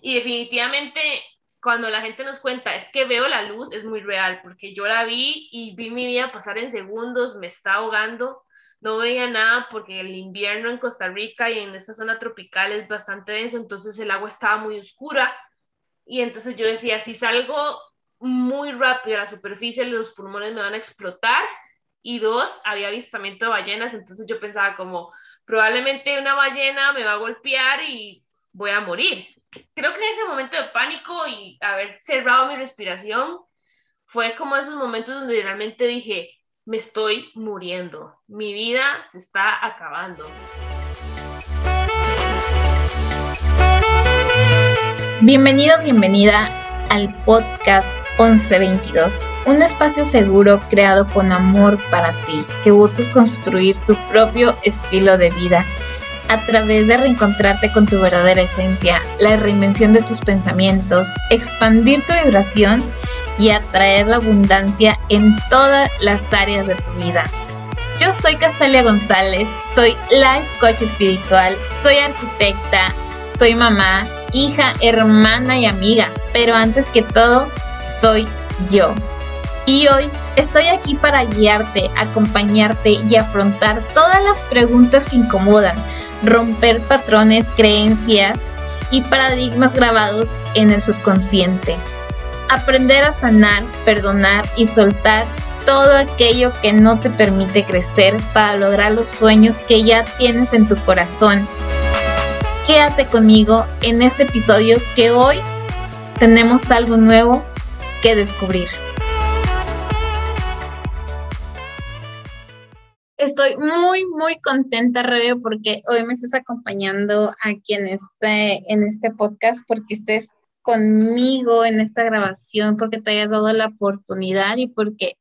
Y definitivamente cuando la gente nos cuenta, es que veo la luz, es muy real, porque yo la vi y vi mi vida pasar en segundos, me está ahogando, no veía nada porque el invierno en Costa Rica y en esta zona tropical es bastante denso, entonces el agua estaba muy oscura. Y entonces yo decía, si salgo muy rápido a la superficie, los pulmones me van a explotar y dos, había avistamiento de ballenas, entonces yo pensaba como, probablemente una ballena me va a golpear y voy a morir. Creo que en ese momento de pánico y haber cerrado mi respiración fue como esos momentos donde realmente dije, me estoy muriendo, mi vida se está acabando. Bienvenido, bienvenida al podcast 1122, un espacio seguro creado con amor para ti, que buscas construir tu propio estilo de vida a través de reencontrarte con tu verdadera esencia, la reinvención de tus pensamientos, expandir tu vibración y atraer la abundancia en todas las áreas de tu vida. Yo soy Castalia González, soy life coach espiritual, soy arquitecta, soy mamá, hija, hermana y amiga, pero antes que todo, soy yo. Y hoy estoy aquí para guiarte, acompañarte y afrontar todas las preguntas que incomodan romper patrones, creencias y paradigmas grabados en el subconsciente. Aprender a sanar, perdonar y soltar todo aquello que no te permite crecer para lograr los sueños que ya tienes en tu corazón. Quédate conmigo en este episodio que hoy tenemos algo nuevo que descubrir. Estoy muy, muy contenta, Rebe, porque hoy me estás acompañando aquí en este, en este podcast, porque estés conmigo en esta grabación, porque te hayas dado la oportunidad y porque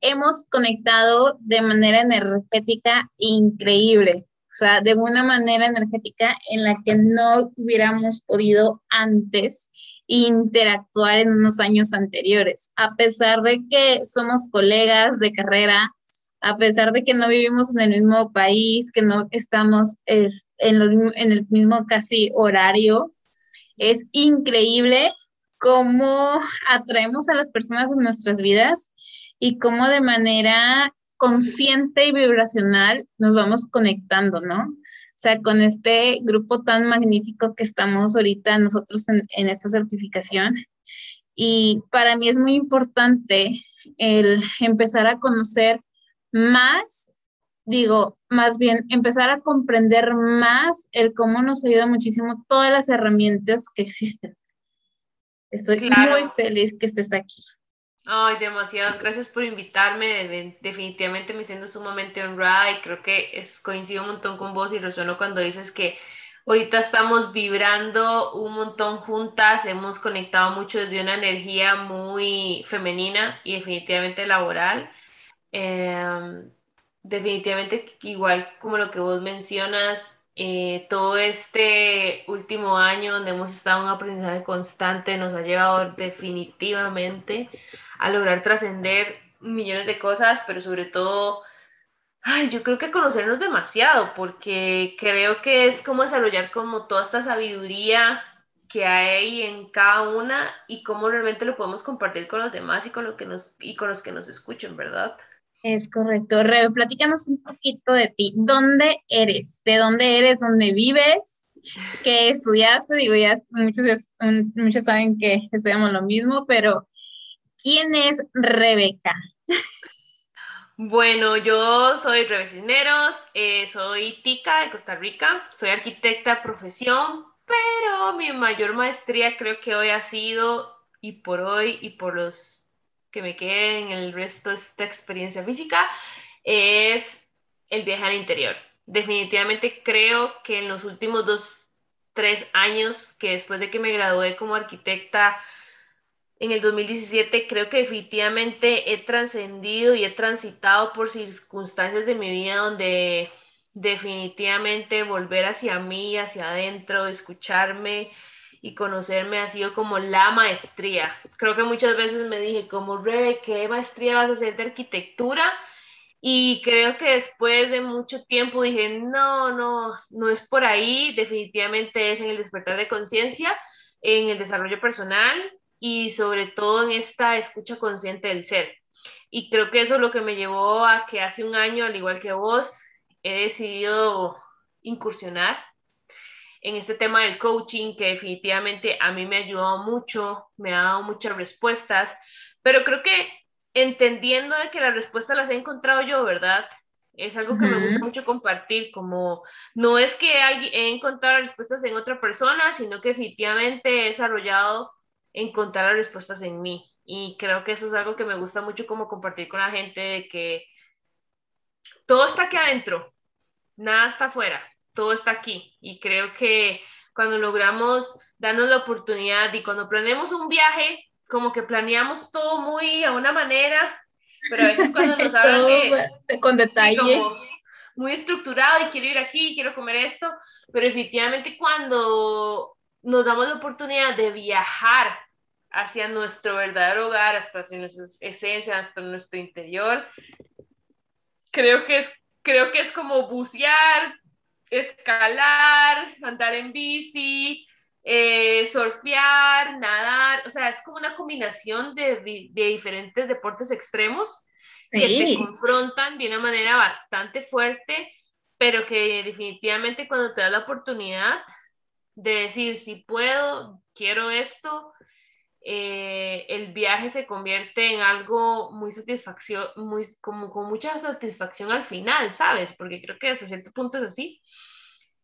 hemos conectado de manera energética increíble, o sea, de una manera energética en la que no hubiéramos podido antes interactuar en unos años anteriores, a pesar de que somos colegas de carrera, a pesar de que no vivimos en el mismo país, que no estamos en, en el mismo casi horario, es increíble cómo atraemos a las personas en nuestras vidas y cómo de manera consciente y vibracional nos vamos conectando, ¿no? O sea, con este grupo tan magnífico que estamos ahorita nosotros en, en esta certificación. Y para mí es muy importante el empezar a conocer más, digo, más bien empezar a comprender más el cómo nos ayuda muchísimo todas las herramientas que existen. Estoy muy feliz que estés aquí. Ay, demasiadas gracias por invitarme. Definitivamente me siento sumamente honrada y creo que es, coincido un montón con vos y resueno cuando dices que ahorita estamos vibrando un montón juntas, hemos conectado mucho desde una energía muy femenina y definitivamente laboral. Em, definitivamente, igual como lo que vos mencionas, eh, todo este último año donde hemos estado en un aprendizaje constante nos ha llevado definitivamente a lograr trascender millones de cosas, pero sobre todo, yo creo que conocernos demasiado, porque creo que es como desarrollar como toda esta sabiduría que hay en cada una y cómo realmente lo podemos compartir con los demás y con, lo que nos, y con los que nos escuchen, ¿verdad? Es correcto. Rebe, platícanos un poquito de ti. ¿Dónde eres? ¿De dónde eres? ¿Dónde vives? ¿Qué estudiaste? Digo, ya muchos, muchos saben que estudiamos lo mismo, pero ¿quién es Rebeca? Bueno, yo soy Rebecineros, eh, soy tica de Costa Rica, soy arquitecta profesión, pero mi mayor maestría creo que hoy ha sido, y por hoy, y por los que me quede en el resto de esta experiencia física es el viaje al interior. Definitivamente creo que en los últimos dos, tres años, que después de que me gradué como arquitecta en el 2017, creo que definitivamente he trascendido y he transitado por circunstancias de mi vida donde definitivamente volver hacia mí, hacia adentro, escucharme, y conocerme ha sido como la maestría. Creo que muchas veces me dije como, Rebe, ¿qué maestría vas a hacer de arquitectura? Y creo que después de mucho tiempo dije, no, no, no es por ahí, definitivamente es en el despertar de conciencia, en el desarrollo personal y sobre todo en esta escucha consciente del ser. Y creo que eso es lo que me llevó a que hace un año, al igual que vos, he decidido incursionar en este tema del coaching, que definitivamente a mí me ha ayudado mucho, me ha dado muchas respuestas, pero creo que entendiendo de que las respuestas las he encontrado yo, ¿verdad? Es algo que me gusta mucho compartir, como no es que he encontrado las respuestas en otra persona, sino que definitivamente he desarrollado encontrar las respuestas en mí. Y creo que eso es algo que me gusta mucho como compartir con la gente, de que todo está aquí adentro, nada está afuera, todo está aquí. Y creo que cuando logramos darnos la oportunidad y cuando planeamos un viaje, como que planeamos todo muy a una manera pero a veces cuando nos hablan que, con detalle. muy estructurado y quiero ir aquí, quiero comer esto, pero efectivamente cuando nos damos la oportunidad de viajar hacia nuestro verdadero hogar, hasta hacia nuestra esencia, hasta nuestro interior, creo que es, creo que es como bucear, escalar, andar en bici, eh, surfear, nadar, o sea, es como una combinación de, de diferentes deportes extremos que te confrontan de una manera bastante fuerte, pero que definitivamente cuando te da la oportunidad de decir, si puedo, quiero esto, eh, el viaje se convierte en algo muy satisfacción, muy, como con mucha satisfacción al final, ¿sabes? Porque creo que hasta cierto punto es así.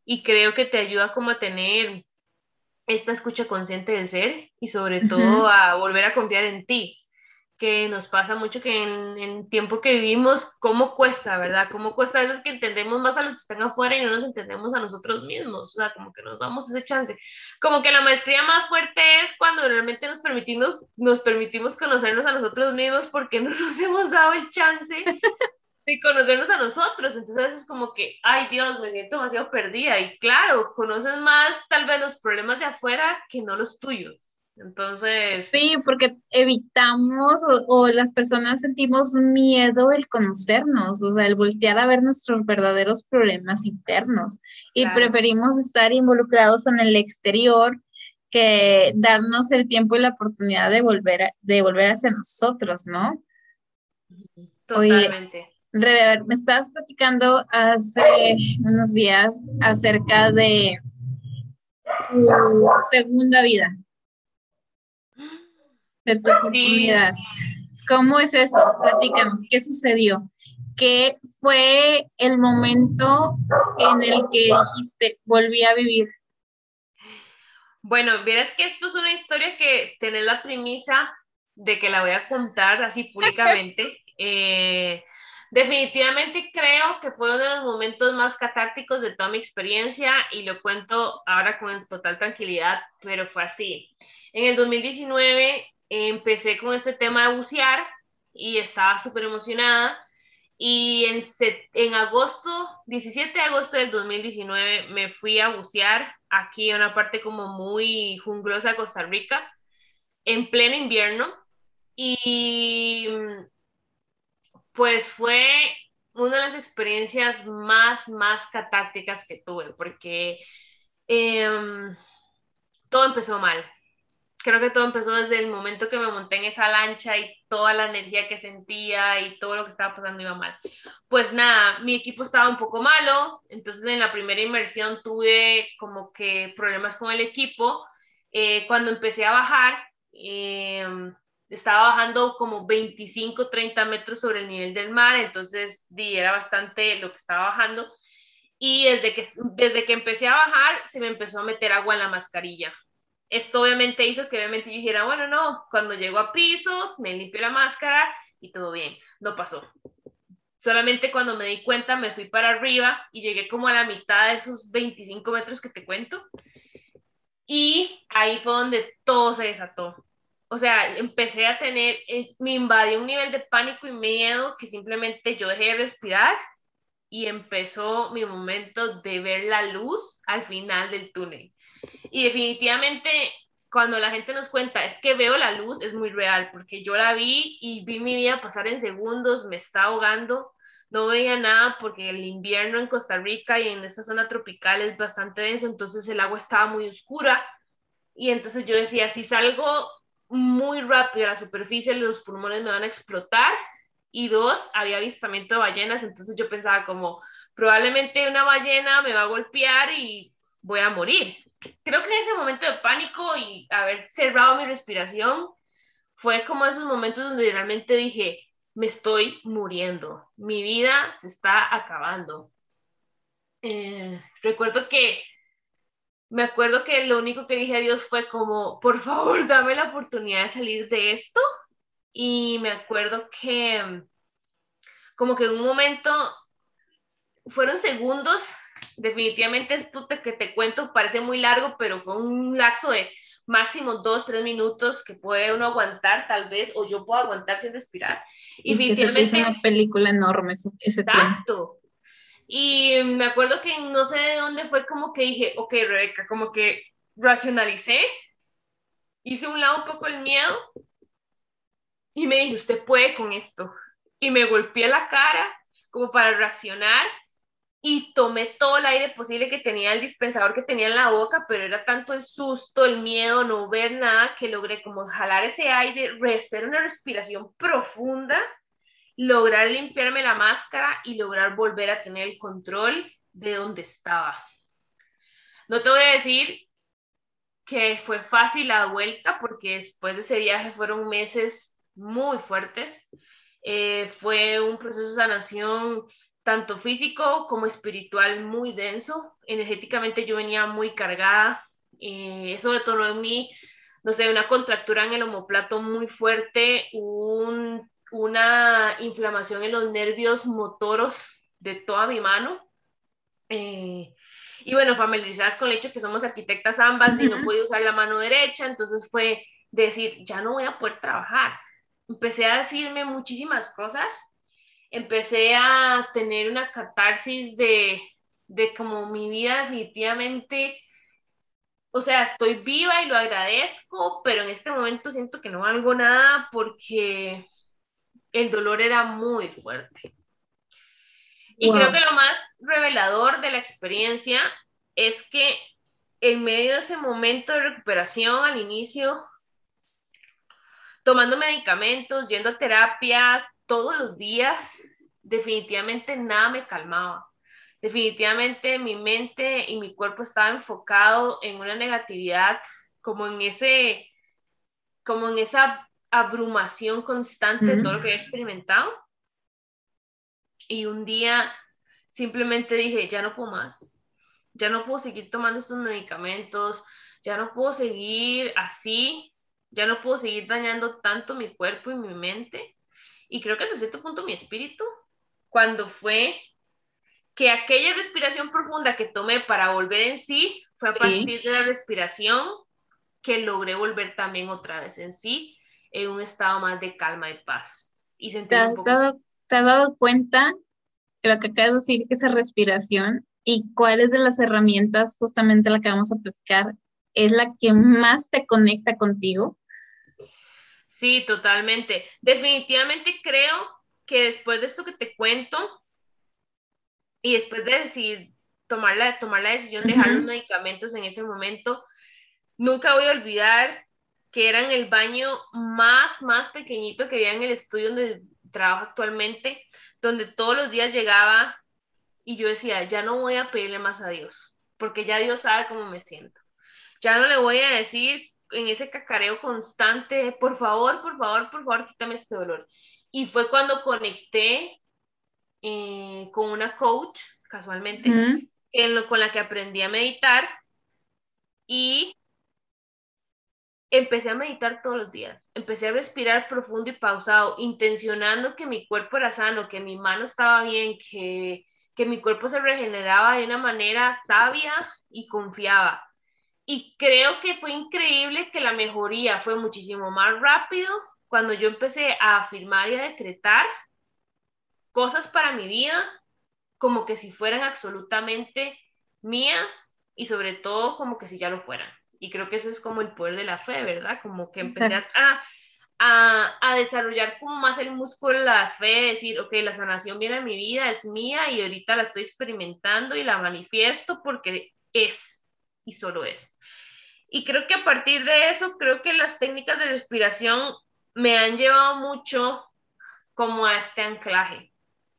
Y creo que te ayuda como a tener esta escucha consciente del ser y sobre todo a volver a confiar en ti, que nos pasa mucho que en el tiempo que vivimos, ¿cómo cuesta, verdad? ¿Cómo cuesta a veces que entendemos más a los que están afuera y no nos entendemos a nosotros mismos? O sea, como que nos damos ese chance. Como que la maestría más fuerte es cuando realmente nos permitimos, nos permitimos conocernos a nosotros mismos porque no nos hemos dado el chance y conocernos a nosotros. Entonces a veces como que, ay Dios, me siento demasiado perdida. Y claro, conoces más tal vez los problemas de afuera que no los tuyos. Entonces... Sí, porque evitamos o, las personas sentimos miedo el conocernos, o sea, el voltear a ver nuestros verdaderos problemas internos. Y preferimos estar involucrados en el exterior que darnos el tiempo y la oportunidad de volver, de volver hacia nosotros, ¿no? Totalmente. Me estabas platicando hace unos días acerca de tu segunda vida, de tu oportunidad. ¿Cómo es eso? Platícanos, ¿qué sucedió? ¿Qué fue el momento en el que dijiste, volví a vivir? Bueno, verás que esto es una historia que tenés la premisa de que la voy a contar así públicamente. eh, Definitivamente creo que fue uno de los momentos más catárticos de toda mi experiencia y lo cuento ahora con total tranquilidad, pero fue así. En el 2019 empecé con este tema de bucear y estaba súper emocionada y en, en agosto, 17 de agosto del 2019 me fui a bucear aquí en una parte como muy junglosa de Costa Rica en pleno invierno y pues fue una de las experiencias más, más catárticas que tuve, porque em, todo empezó mal. Creo que todo empezó desde el momento que me monté en esa lancha y toda la energía que sentía y todo lo que estaba pasando iba mal. Pues nada, mi equipo estaba un poco malo, entonces en la primera inmersión tuve como que problemas con el equipo. Eh, cuando empecé a bajar, eh, estaba bajando como 25, 30 metros sobre el nivel del mar, entonces di, era bastante lo que estaba bajando. Y desde que, desde que empecé a bajar, se me empezó a meter agua en la mascarilla. Esto obviamente hizo que obviamente yo dijera, bueno, no, cuando llego a piso, me limpio la máscara y todo bien. No pasó. Solamente cuando me di cuenta me fui para arriba y llegué como a la mitad de esos 25 metros que te cuento. Y ahí fue donde todo se desató o sea, empecé a tener, eh, me invadió un nivel de pánico y miedo que simplemente yo dejé de respirar y empezó mi momento de ver la luz al final del túnel. Y definitivamente cuando la gente nos cuenta es que veo la luz es muy real porque yo la vi y vi mi vida pasar en segundos, me está ahogando, no veía nada porque el invierno en Costa Rica y en esta zona tropical es bastante denso, entonces el agua estaba muy oscura Y entonces yo decía, si salgo muy rápido a la superficie, los pulmones me van a explotar. Y dos, había avistamiento de ballenas, entonces yo pensaba como, probablemente una ballena me va a golpear y voy a morir. Creo que en ese momento de pánico y haber cerrado mi respiración, fue como esos momentos donde realmente dije, me estoy muriendo, mi vida se está acabando. Eh, recuerdo que, me acuerdo que lo único que dije a Dios fue como, por favor, dame la oportunidad de salir de esto. Y me acuerdo que, como que en un momento, fueron segundos, definitivamente esto que te cuento parece muy largo, pero fue un lapso de máximo dos, tres minutos que puede uno aguantar tal vez, o yo puedo aguantar sin respirar. Y, y que se una película enorme ese, ese Exacto. Y me acuerdo que no sé de dónde fue como que dije, ok, Rebeca, como que racionalicé, hice un lado un poco el miedo y me dije, usted puede con esto. Y me golpeé la cara como para reaccionar y tomé todo el aire posible que tenía el dispensador que tenía en la boca, pero era tanto el susto, el miedo, no ver nada, que logré como jalar ese aire, hacer una respiración profunda, lograr limpiarme la máscara y lograr volver a tener el control de donde estaba. No te voy a decir que fue fácil la vuelta, porque después de ese viaje fueron meses muy fuertes. Eh, fue un proceso de sanación tanto físico como espiritual muy denso. Energéticamente yo venía muy cargada. Eh, eso detonó en mí, no sé, una contractura en el omoplato muy fuerte, una inflamación en los nervios motoros de toda mi mano. Eh, y bueno, familiarizadas con el hecho que somos arquitectas ambas y no podía usar la mano derecha, entonces fue decir, ya no voy a poder trabajar. Empecé a decirme muchísimas cosas empecé a tener una catarsis de, de como mi vida definitivamente, o sea, estoy viva y lo agradezco, pero en este momento siento que no valgo nada porque el dolor era muy fuerte. Y creo que lo más revelador de la experiencia es que en medio de ese momento de recuperación al inicio, tomando medicamentos, yendo a terapias, todos los días, definitivamente nada me calmaba. Definitivamente mi mente y mi cuerpo estaba enfocado en una negatividad, como en ese, como en esa abrumación constante de todo lo que he experimentado. Y un día simplemente dije, ya no puedo más, ya no puedo seguir tomando estos medicamentos, ya no puedo seguir así, ya no puedo seguir dañando tanto mi cuerpo y mi mente y creo que hasta cierto punto mi espíritu, cuando fue que aquella respiración profunda que tomé para volver en sí, fue a partir de la respiración que logré volver también otra vez en sí, en un estado más de calma y paz. Y ¿Te, has dado, ¿Te has dado cuenta de lo que acabas de decir, que esa respiración y cuáles de las herramientas, justamente la que vamos a platicar, es la que más te conecta contigo? Sí, totalmente. Definitivamente creo que después de esto que te cuento y después de decir, tomar la, tomar la decisión de dejar los medicamentos en ese momento, nunca voy a olvidar que era en el baño más, más pequeñito que había en el estudio donde trabajo actualmente, donde todos los días llegaba y yo decía, ya no voy a pedirle más a Dios, porque ya Dios sabe cómo me siento. Ya no le voy a decir en ese cacareo constante, por favor, por favor, por favor, quítame este dolor. Y fue cuando conecté eh, con una coach, casualmente, con la que aprendí a meditar y empecé a meditar todos los días. Empecé a respirar profundo y pausado, intencionando que mi cuerpo era sano, que mi mano estaba bien, que, que mi cuerpo se regeneraba de una manera sabia y confiaba. Y creo que fue increíble que la mejoría fue muchísimo más rápido cuando yo empecé a afirmar y a decretar cosas para mi vida como que si fueran absolutamente mías y sobre todo como que si ya lo fueran. Y creo que eso es como el poder de la fe, ¿verdad? Como que empecé a, a, a, desarrollar como más el músculo de la fe, decir, ok, la sanación viene a mi vida, es mía y ahorita la estoy experimentando y la manifiesto porque es y solo es. Y creo que a partir de eso, creo que las técnicas de respiración me han llevado mucho como a este anclaje,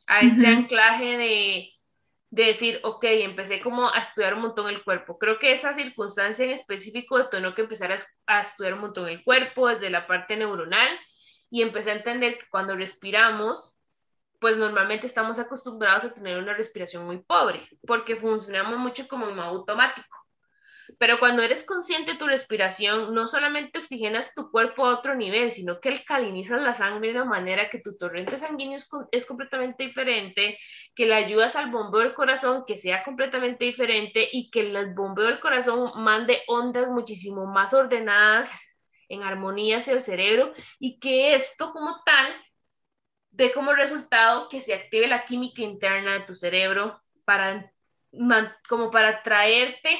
a este anclaje de, de decir, ok, empecé como a estudiar un montón el cuerpo. Creo que esa circunstancia en específico detonó que empezara a, estudiar un montón el cuerpo desde la parte neuronal y empecé a entender que cuando respiramos, pues normalmente estamos acostumbrados a tener una respiración muy pobre, porque funcionamos mucho como en modo automático. Pero cuando eres consciente de tu respiración, no solamente oxigenas tu cuerpo a otro nivel, sino que alcalinizas la sangre de una manera que tu torrente sanguíneo es, completamente diferente, que le ayudas al bombeo del corazón que sea completamente diferente y que el bombeo del corazón mande ondas muchísimo más ordenadas en armonía hacia el cerebro y que esto como tal dé como resultado que se active la química interna de tu cerebro para como para traerte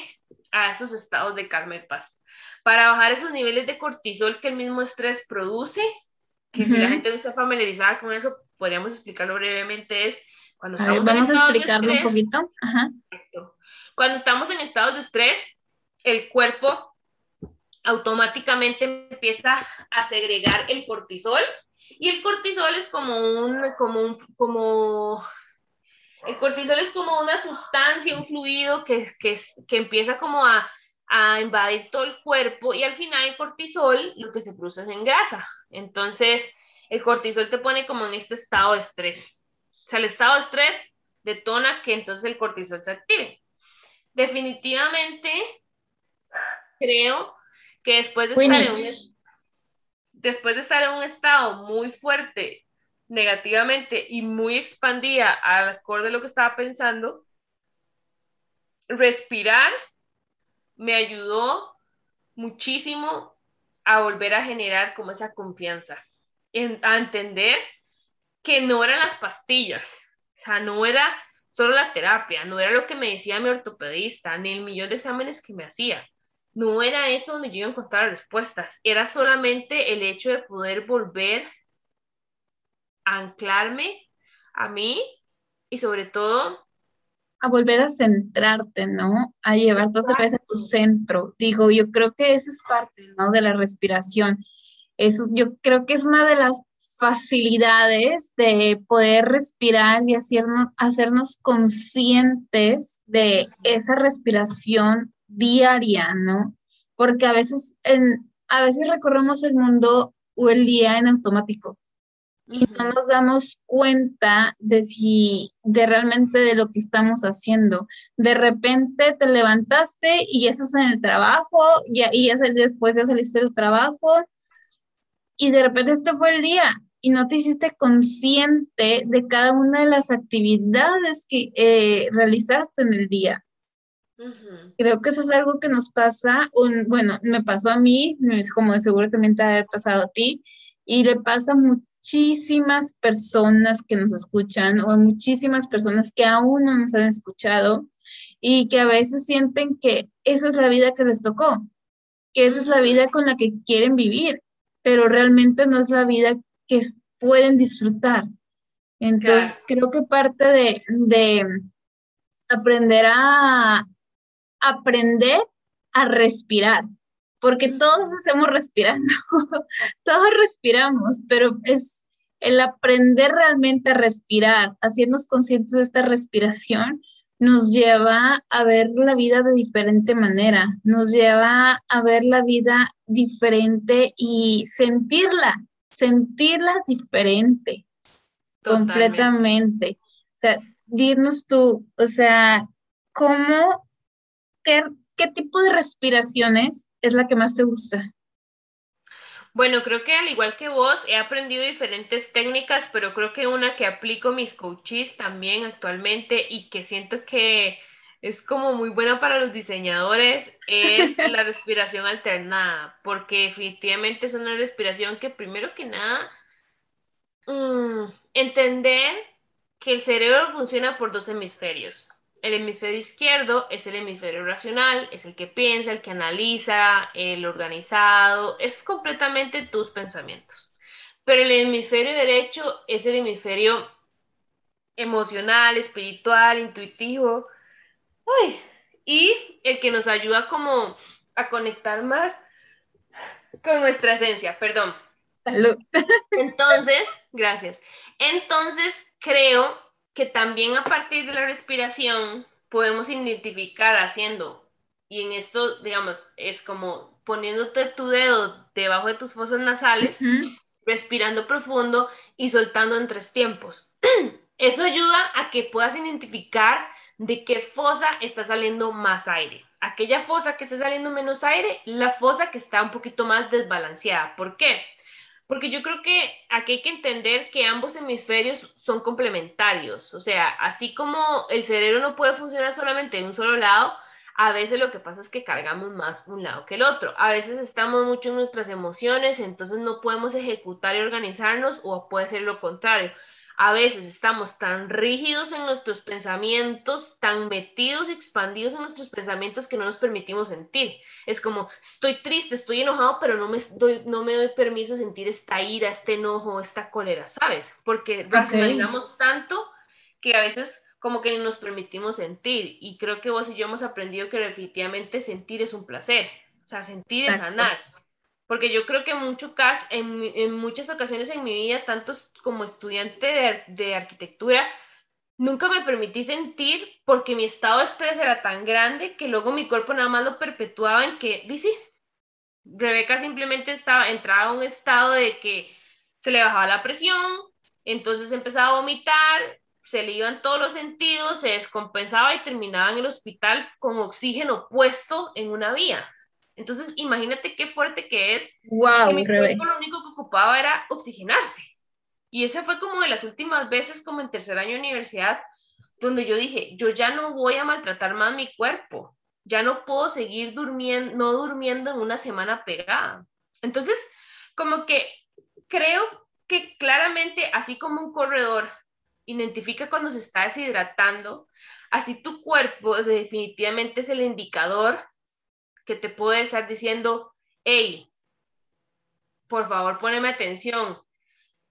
a esos estados de calma y paz. Para bajar esos niveles de cortisol que el mismo estrés produce, que si la gente no está familiarizada con eso, podríamos explicarlo brevemente, es cuando estamos vamos a explicarlo un poquito. Cuando estamos en estados de estrés, el cuerpo automáticamente empieza a segregar el cortisol y el cortisol es como un, como un, como el cortisol es como una sustancia, un fluido que, que, que empieza como a, a, invadir todo el cuerpo y al final el cortisol lo que se produce es en grasa. Entonces, el cortisol te pone como en este estado de estrés. O sea, el estado de estrés detona que entonces el cortisol se active. Definitivamente, creo que después de, estar en un, después de estar en un estado muy fuerte negativamente y muy expandida al acorde de lo que estaba pensando, respirar me ayudó muchísimo a volver a generar como esa confianza, a entender que no eran las pastillas, o sea, no era solo la terapia, no era lo que me decía mi ortopedista, ni el millón de exámenes que me hacía. No era eso donde yo iba a encontrar respuestas, era solamente el hecho de poder volver anclarme a mí y sobre todo a volver a centrarte, ¿no? A llevarte otra vez a tu centro. Digo, yo creo que eso es parte, ¿no? De la respiración. Eso, yo creo que es una de las facilidades de poder respirar y hacernos, hacernos conscientes de esa respiración diaria, ¿no? Porque a veces, en, a veces recorremos el mundo o el día en automático y no nos damos cuenta de si, de realmente de lo que estamos haciendo. De repente te levantaste y ya estás en el trabajo, y, y ya después ya saliste del trabajo, y de repente este fue el día y no te hiciste consciente de cada una de las actividades que eh, realizaste en el día. Creo que eso es algo que nos pasa, un, bueno, me pasó a mí, como de seguro también te ha pasado a ti, y le pasa mucho muchísimas personas que nos escuchan o muchísimas personas que aún no nos han escuchado y que a veces sienten que esa es la vida que les tocó, que esa es la vida con la que quieren vivir, pero realmente no es la vida que pueden disfrutar. Entonces, creo que parte de, de aprender a aprender a respirar, porque todos hacemos respirando, todos respiramos, pero es el aprender realmente a respirar, haciéndonos conscientes de esta respiración, nos lleva a ver la vida de diferente manera, nos lleva a ver la vida diferente y sentirla, sentirla diferente, completamente. O sea, dinos tú, o sea, ¿cómo, qué, qué tipo de respiraciones es la que más te gusta? Bueno, creo que al igual que vos, he aprendido diferentes técnicas, pero creo que una que aplico mis coaches también actualmente y que siento que es como muy buena para los diseñadores es la respiración alternada, porque definitivamente es una respiración que primero que nada, mm, entender que el cerebro funciona por dos hemisferios. El hemisferio izquierdo es el hemisferio racional, es el que piensa, el que analiza, el organizado, es completamente tus pensamientos. Pero el hemisferio derecho es el hemisferio emocional, espiritual, intuitivo, y el que nos ayuda como a conectar más con nuestra esencia, perdón. Salud. Entonces, gracias. Entonces, creo que también a partir de la respiración podemos identificar haciendo, y en esto, digamos, es como poniéndote tu dedo debajo de tus fosas nasales, respirando profundo y soltando en tres tiempos. Eso ayuda a que puedas identificar de qué fosa está saliendo más aire. Aquella fosa que está saliendo menos aire, la fosa que está un poquito más desbalanceada. ¿Por qué? Porque yo creo que aquí hay que entender que ambos hemisferios son complementarios. O sea, así como el cerebro no puede funcionar solamente en un solo lado, a veces lo que pasa es que cargamos más un lado que el otro. A veces estamos mucho en nuestras emociones, entonces no podemos ejecutar y organizarnos o puede ser lo contrario a veces estamos tan rígidos en nuestros pensamientos, tan metidos y expandidos en nuestros pensamientos que no nos permitimos sentir. Es como, estoy triste, estoy enojado, pero no me doy, no me doy permiso sentir esta ira, este enojo, esta cólera, ¿sabes? Porque racionalizamos tanto que a veces como que nos permitimos sentir. Y creo que vos y yo hemos aprendido que definitivamente sentir es un placer. O sea, sentir es sanar porque yo creo que mucho caso, en, en, muchas ocasiones en mi vida, tanto como estudiante de, de, arquitectura, nunca me permití sentir porque mi estado de estrés era tan grande que luego mi cuerpo nada más lo perpetuaba en que, dice, Rebeca simplemente estaba, entraba a un estado de que se le bajaba la presión, entonces empezaba a vomitar, se le iban todos los sentidos, se descompensaba y terminaba en el hospital con oxígeno puesto en una vía. Entonces, imagínate qué fuerte que es. Wow, que mi cuerpo lo único que ocupaba era oxigenarse. Y esa fue como de las últimas veces, como en tercer año universidad, donde yo dije, yo ya no voy a maltratar más mi cuerpo. Ya no puedo seguir durmiendo, no durmiendo en una semana pegada. Entonces, como que creo que claramente, así como un corredor identifica cuando se está deshidratando, así tu cuerpo definitivamente es el indicador que te puede estar diciendo, hey, por favor, poneme atención,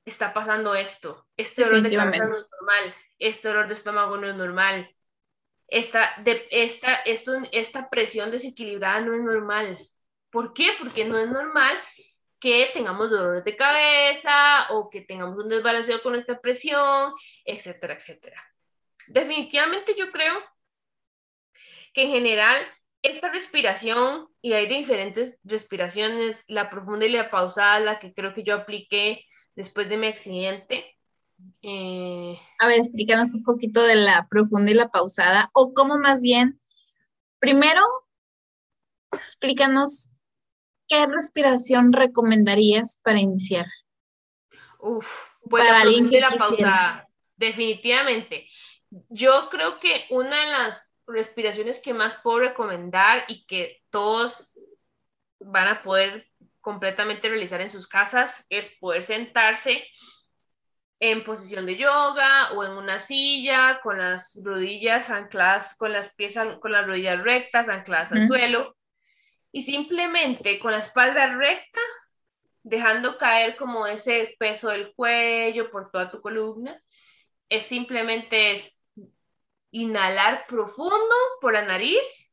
está pasando esto, este dolor de cabeza no es normal, este dolor de estómago no es normal, esta, de, esta, esto, esta presión desequilibrada no es normal. ¿Por qué? Porque no es normal que tengamos dolores de cabeza o que tengamos un desbalanceo con esta presión, etcétera, etcétera. Definitivamente yo creo que en general esta respiración, y hay diferentes respiraciones, la profunda y la pausada, la que creo que yo apliqué después de mi accidente. Eh, A ver, explícanos un poquito de la profunda y la pausada, o cómo más bien, primero, explícanos qué respiración recomendarías para iniciar. Uf, pues para la la pausada, definitivamente. Yo creo que una de las respiraciones que más puedo recomendar y que todos van a poder completamente realizar en sus casas es poder sentarse en posición de yoga o en una silla con las rodillas ancladas, con las piezas, con las rodillas rectas ancladas al suelo y simplemente con la espalda recta, dejando caer como ese peso del cuello por toda tu columna, es simplemente es Inhalar profundo por la nariz,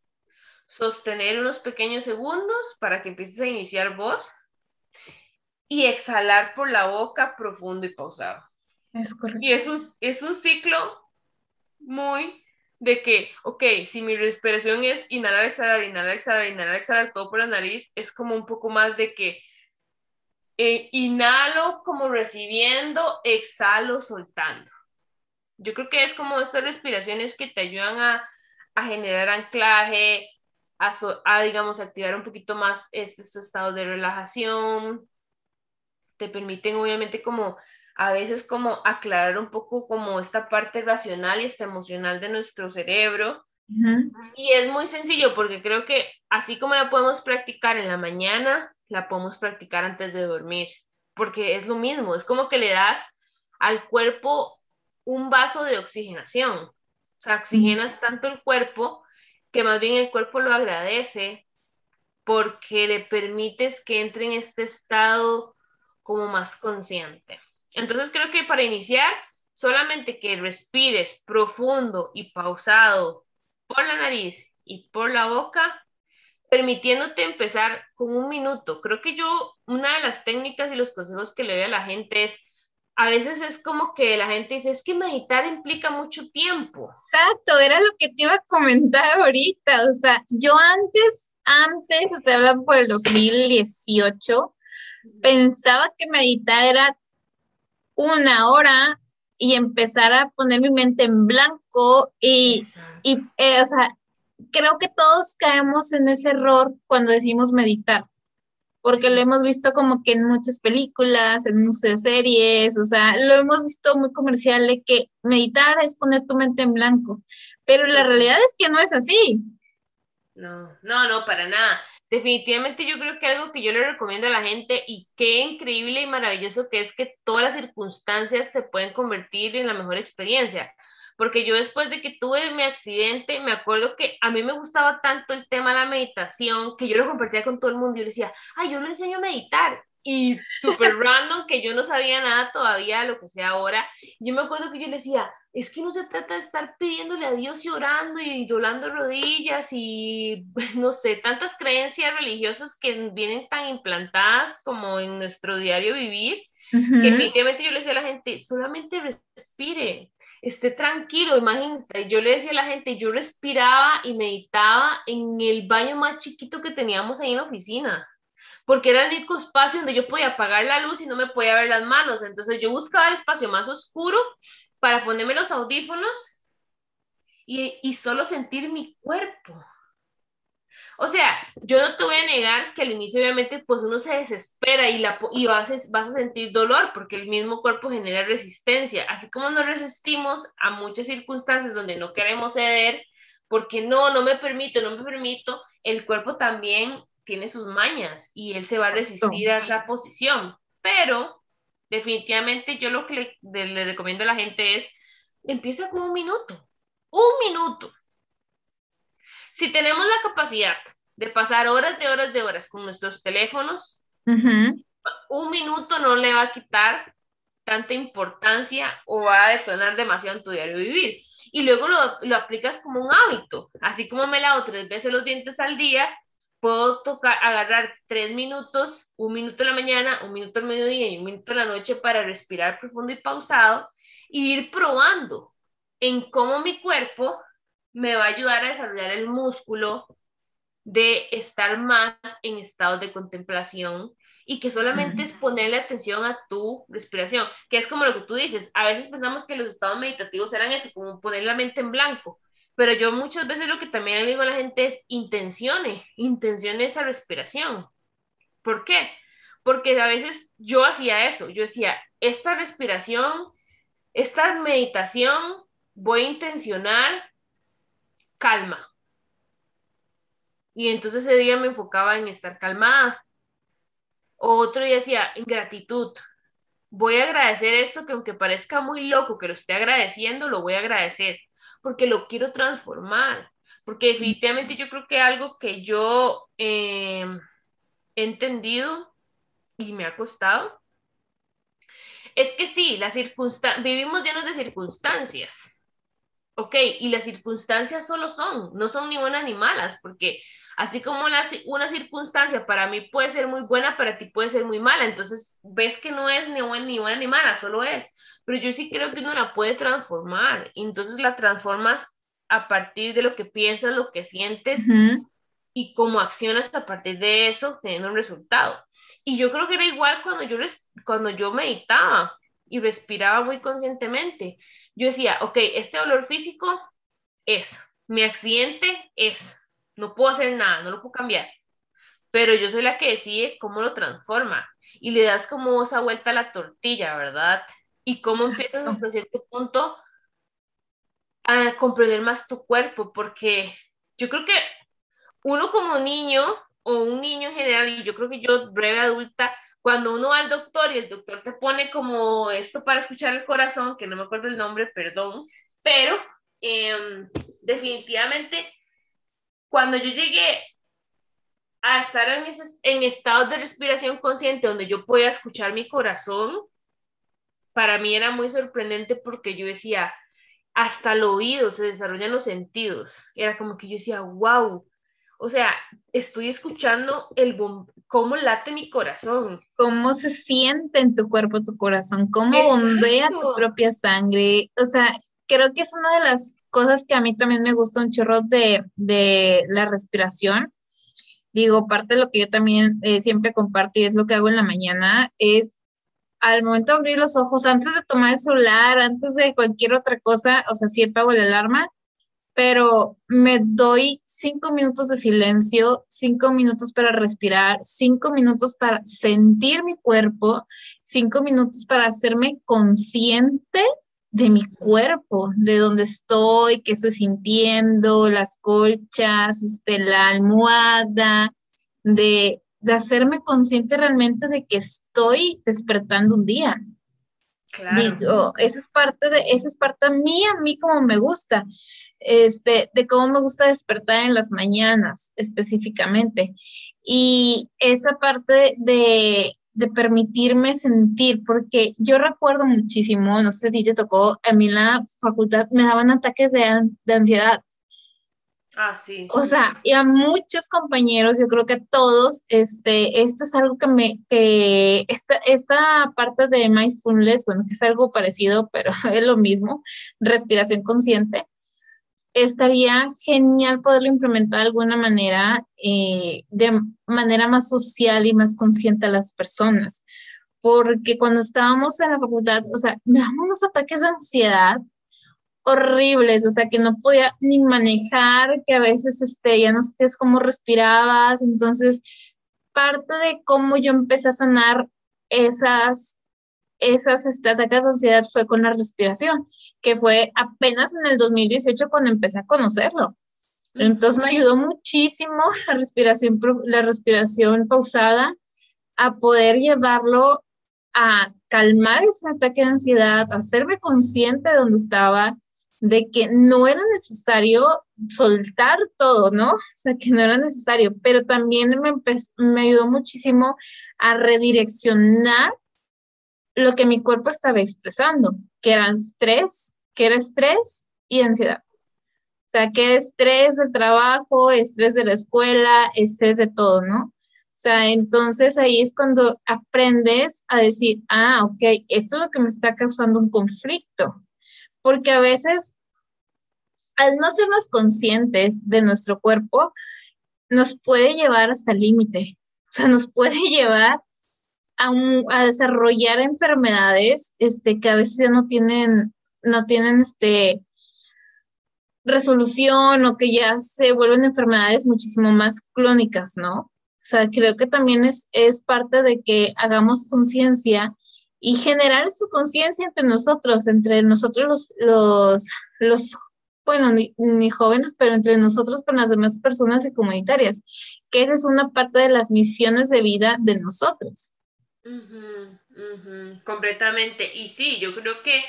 sostener unos pequeños segundos para que empieces a iniciar voz y exhalar por la boca profundo y pausado. Es correcto. Y es un, es un ciclo muy de que, ok, si mi respiración es inhalar, exhalar, inhalar, exhalar, inhalar, exhalar, todo por la nariz, es como un poco más de que eh, inhalo como recibiendo, exhalo soltando. Yo creo que es como estas respiraciones que te ayudan a, generar anclaje, a, digamos, activar un poquito más este, este, estado de relajación. Te permiten, obviamente, como a veces como aclarar un poco como esta parte racional y esta emocional de nuestro cerebro. Y es muy sencillo porque creo que así como la podemos practicar en la mañana, la podemos practicar antes de dormir, porque es lo mismo, es como que le das al cuerpo un vaso de oxigenación. O sea, oxigenas tanto el cuerpo que más bien el cuerpo lo agradece porque le permites que entre en este estado como más consciente. Entonces creo que para iniciar, solamente que respires profundo y pausado por la nariz y por la boca, permitiéndote empezar con un minuto. Creo que yo, una de las técnicas y los consejos que le doy a la gente es, a veces es como que la gente dice, es que meditar implica mucho tiempo. Exacto, era lo que te iba a comentar ahorita. O sea, yo antes, antes, estoy hablando por el 2018, pensaba que meditar era una hora y empezar a poner mi mente en blanco y, y eh, o sea, creo que todos caemos en ese error cuando decimos meditar, porque lo hemos visto como que en muchas películas, en muchas series, o sea, lo hemos visto muy comercial de que meditar es poner tu mente en blanco, pero la realidad es que no es así. No, no, no, para nada. Definitivamente yo creo que algo que yo le recomiendo a la gente y qué increíble y maravilloso que es que todas las circunstancias te pueden convertir en la mejor experiencia porque yo después de que tuve mi accidente, me acuerdo que a mí me gustaba tanto el tema de la meditación, que yo lo compartía con todo el mundo y yo decía, ay, yo le enseño a meditar. Y súper random, que yo no sabía nada todavía lo que sea ahora. Yo me acuerdo que yo le decía, es que no se trata de estar pidiéndole a Dios y orando y doblando rodillas y, no sé, tantas creencias religiosas que vienen tan implantadas como en nuestro diario vivir, que definitivamente yo le decía a la gente, solamente respire, esté tranquilo, imagínate, yo le decía a la gente, yo respiraba y meditaba en el baño más chiquito que teníamos ahí en la oficina, porque era el único espacio donde yo podía apagar la luz y no me podía ver las manos, entonces yo buscaba el espacio más oscuro para ponerme los audífonos y, y solo sentir mi cuerpo. O sea, yo no te voy a negar que al inicio obviamente pues uno se desespera y, la, y vas, a, vas a sentir dolor porque el mismo cuerpo genera resistencia. Así como nos resistimos a muchas circunstancias donde no queremos ceder, porque no, no me permito, no me permito, el cuerpo también tiene sus mañas y él se va a resistir a esa posición. Pero definitivamente yo lo que le, le recomiendo a la gente es, empieza con un minuto, un minuto si tenemos la capacidad de pasar horas de horas de horas con nuestros teléfonos, un minuto no le va a quitar tanta importancia o va a detonar demasiado en tu diario vivir. Y luego lo, lo aplicas como un hábito. Así como me lavo tres veces los dientes al día, puedo tocar, agarrar tres minutos, un minuto en la mañana, un minuto al mediodía y un minuto en la noche para respirar profundo y pausado y ir probando en cómo mi cuerpo me va a ayudar a desarrollar el músculo de estar más en estado de contemplación y que solamente es ponerle atención a tu respiración, que es como lo que tú dices, a veces pensamos que los estados meditativos eran ese, como poner la mente en blanco, pero yo muchas veces lo que también le digo a la gente es intencione, intencione esa respiración. ¿Por qué? Porque a veces yo hacía eso, yo decía, esta respiración, esta meditación, voy a intencionar calma. Y entonces ese día me enfocaba en estar calmada. Otro día decía, en gratitud. Voy a agradecer esto que aunque parezca muy loco que lo esté agradeciendo, lo voy a agradecer porque lo quiero transformar. Porque definitivamente yo creo que algo que yo em, he entendido y me ha costado es que sí, las vivimos llenos de circunstancias ok, y las circunstancias solo son, no son ni buenas ni malas, porque así como una circunstancia para mí puede ser muy buena, para ti puede ser muy mala, entonces ves que no es ni buena ni, buena, ni mala, solo es, pero yo sí creo que uno la puede transformar, entonces la transformas a partir de lo que piensas, lo que sientes y cómo accionas a partir de eso, teniendo un resultado. Y yo creo que era igual cuando yo, cuando yo meditaba y respiraba muy conscientemente yo decía, ok, este dolor físico es, mi accidente es, no puedo hacer nada, no lo puedo cambiar, pero yo soy la que decide cómo lo transforma y le das como esa vuelta a la tortilla, ¿verdad? Y cómo empiezas hasta cierto punto a comprender más tu cuerpo, porque yo creo que uno como niño o un niño en general, y yo creo que yo breve adulta, cuando uno va al doctor y el doctor te pone como esto para escuchar el corazón, que no me acuerdo el nombre, perdón, pero em, definitivamente cuando yo llegué a estar en, en estados de respiración consciente donde yo podía escuchar mi corazón, para mí era muy sorprendente porque yo decía, hasta el oído se desarrollan los sentidos. Era como que yo decía, wow, O sea, estoy escuchando el cómo late mi corazón. Cómo se siente en tu cuerpo tu corazón, cómo bombea tu propia sangre. O sea, creo que es una de las cosas que a mí también me gusta un chorro de, de la respiración. Digo, parte de lo que yo también eh, siempre comparto y es lo que hago en la mañana, es al momento de abrir los ojos, antes de tomar el celular, antes de cualquier otra cosa, o sea, siempre hago la alarma, pero me doy cinco minutos de silencio, cinco minutos para respirar, cinco minutos para sentir mi cuerpo, cinco minutos para hacerme consciente de mi cuerpo, de dónde estoy, qué estoy sintiendo, las colchas, este, la almohada, de de hacerme consciente realmente de que estoy despertando un día. Claro. Digo, esa es parte de, esa es parte mía, a mí como me gusta, este, de cómo me gusta despertar en las mañanas específicamente. Y esa parte de, de permitirme sentir, porque yo recuerdo muchísimo, no sé si te tocó, a mí en la facultad me daban ataques de, de ansiedad Ah, sí. O sea, y a muchos compañeros, yo creo que a todos, este, esto es algo que me, que esta, esta parte de mindfulness, bueno, que es algo parecido, pero es lo mismo, respiración consciente, estaría genial poderlo implementar de alguna manera, eh, de manera más social y más consciente a las personas. Porque cuando estábamos en la facultad, o sea, me daban unos ataques de ansiedad horribles, o sea, que no podía ni manejar, que a veces este, ya no sabías cómo respirabas, entonces parte de cómo yo empecé a sanar esas, esas este, ataques de ansiedad fue con la respiración, que fue apenas en el 2018 cuando empecé a conocerlo. Entonces me ayudó muchísimo la respiración, la respiración pausada a poder llevarlo a calmar ese ataque de ansiedad, a hacerme consciente de dónde estaba, de que no era necesario soltar todo, ¿no? O sea, que no era necesario, pero también me, me ayudó muchísimo a redireccionar lo que mi cuerpo estaba expresando, que eran estrés, que era estrés y ansiedad. O sea, que era estrés del trabajo, estrés de la escuela, estrés de todo, ¿no? O sea, entonces ahí es cuando aprendes a decir, ah, ok, esto es lo que me está causando un conflicto porque a veces, al no sernos conscientes de nuestro cuerpo, nos puede llevar hasta el límite, o sea, nos puede llevar a, desarrollar enfermedades este, que a veces ya no tienen, no tienen este, resolución o que ya se vuelven enfermedades muchísimo más crónicas, ¿no? O sea, creo que también es, es parte de que hagamos conciencia y generar su conciencia entre nosotros, entre nosotros los, los, los bueno, ni, jóvenes, pero entre nosotros con las demás personas y comunitarias, que esa es una parte de las misiones de vida de nosotros. completamente. Y sí, yo creo que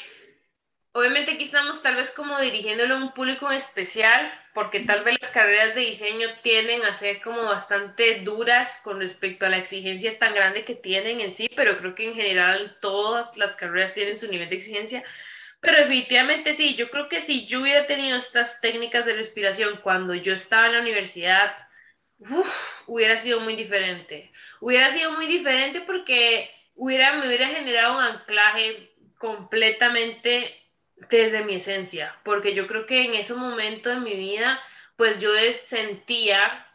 obviamente aquí estamos tal vez como dirigiéndolo a un público en especial, porque tal vez las carreras de diseño tienden a ser como bastante duras con respecto a la exigencia tan grande que tienen en sí, pero creo que en general todas las carreras tienen su nivel de exigencia. Pero definitivamente sí, yo creo que si yo hubiera tenido estas técnicas de respiración cuando yo estaba en la universidad, hubiera sido muy diferente. Hubiera sido muy diferente porque me hubiera generado un anclaje completamente desde mi esencia, porque yo creo que en ese momento de mi vida, pues yo sentía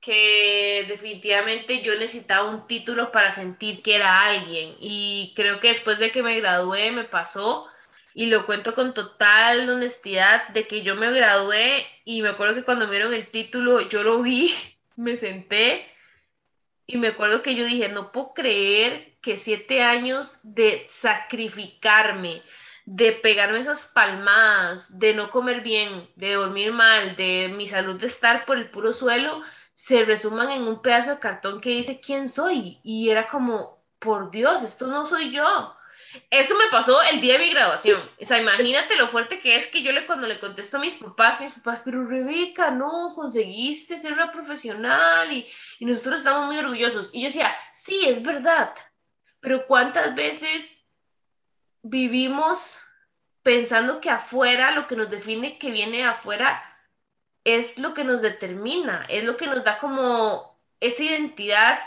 que definitivamente yo necesitaba un título para sentir que era alguien y creo que después de que me gradué me pasó y lo cuento con total honestidad de que yo me gradué y me acuerdo que cuando me dieron el título yo lo vi, me senté y me acuerdo que yo dije, no puedo creer que siete años de sacrificarme, de pegarme esas palmadas, de no comer bien, de dormir mal, de mi salud de estar por el puro suelo, se resuman en un pedazo de cartón que dice quién soy. Y era como, por Dios, esto no soy yo. Eso me pasó el día de mi graduación. O sea, imagínate lo fuerte que es que yo le, cuando le contesto a mis papás, mis papás, pero Rebeca, no, conseguiste ser una profesional y, y nosotros estamos muy orgullosos. Y yo decía, sí, es verdad, pero ¿cuántas veces vivimos pensando que afuera, lo que nos define que viene afuera, es lo que nos determina, es lo que nos da como esa identidad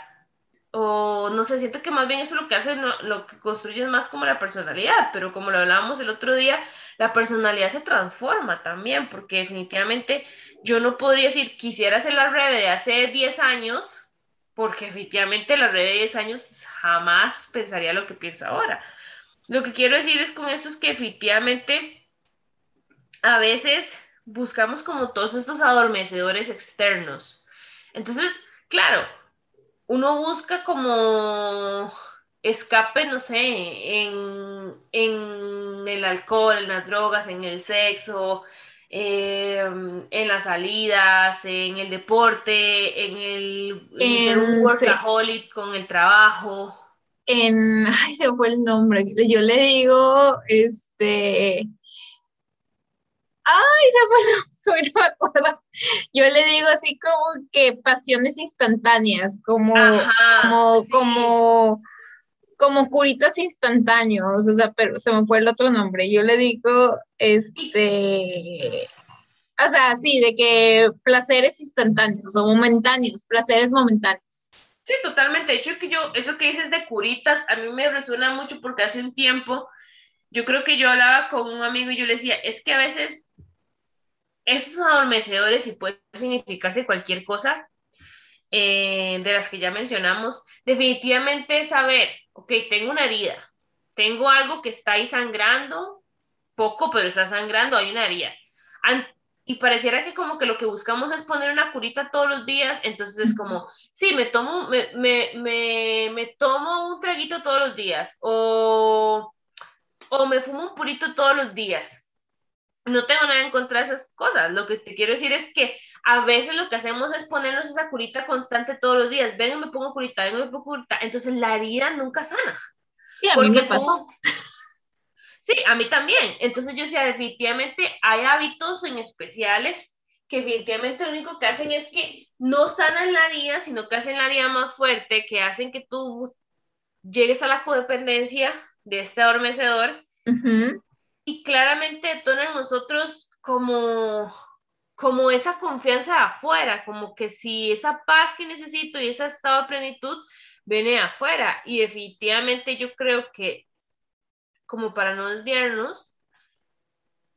o no sé, siento que más bien eso es lo que hace, lo que construye es más como la personalidad, pero como lo hablábamos el otro día, la personalidad se transforma también, porque definitivamente yo no podría decir, quisiera ser la Rebe de hace 10 años, porque definitivamente la Rebe de 10 años jamás pensaría lo que piensa ahora. Lo que quiero decir es con esto es que definitivamente a veces buscamos como todos estos adormecedores externos. Entonces, claro, uno busca como escape, no sé, en, el alcohol, en las drogas, en el sexo, em, en las salidas, en el deporte, en el en un workaholic con el trabajo. En, ay, se fue el nombre. Yo le digo, este, ay, se fue el nombre no me acuerdo. Yo le digo así como que pasiones instantáneas, como, como, como, como curitas instantáneos, o sea, pero se me fue el otro nombre. Yo le digo, este, o sea, sí, de que placeres instantáneos o momentáneos, placeres momentáneos. Sí, totalmente. De hecho, que yo, eso que dices de curitas, a mí me resuena mucho porque hace un tiempo, yo creo que yo hablaba con un amigo y yo le decía, es que a veces estos adormecedores y puede significarse cualquier cosa eh, de las que ya mencionamos. Definitivamente saber, ok, tengo una herida, tengo algo que está ahí sangrando, poco, pero está sangrando, hay una herida. Y pareciera que como que lo que buscamos es poner una curita todos los días, entonces es como, sí, me tomo, me, me, me tomo un traguito todos los días, o, o me fumo un purito todos los días no tengo nada en contra de esas cosas. Lo que te quiero decir es que a veces lo que hacemos es ponernos esa curita constante todos los días. Vengo y me pongo curita, vengo y me pongo curita. Entonces la herida nunca sana. Sí, a mí me pasó. Sí, a mí también. Entonces yo decía, definitivamente hay hábitos en especiales que definitivamente lo único que hacen es que no sanan la herida, sino que hacen la herida más fuerte, que hacen que tú llegues a la codependencia de este adormecedor y claramente detona en nosotros como, como esa confianza de afuera, como que si esa paz que necesito y ese estado de plenitud viene de afuera. Y definitivamente yo creo que, como para no desviarnos,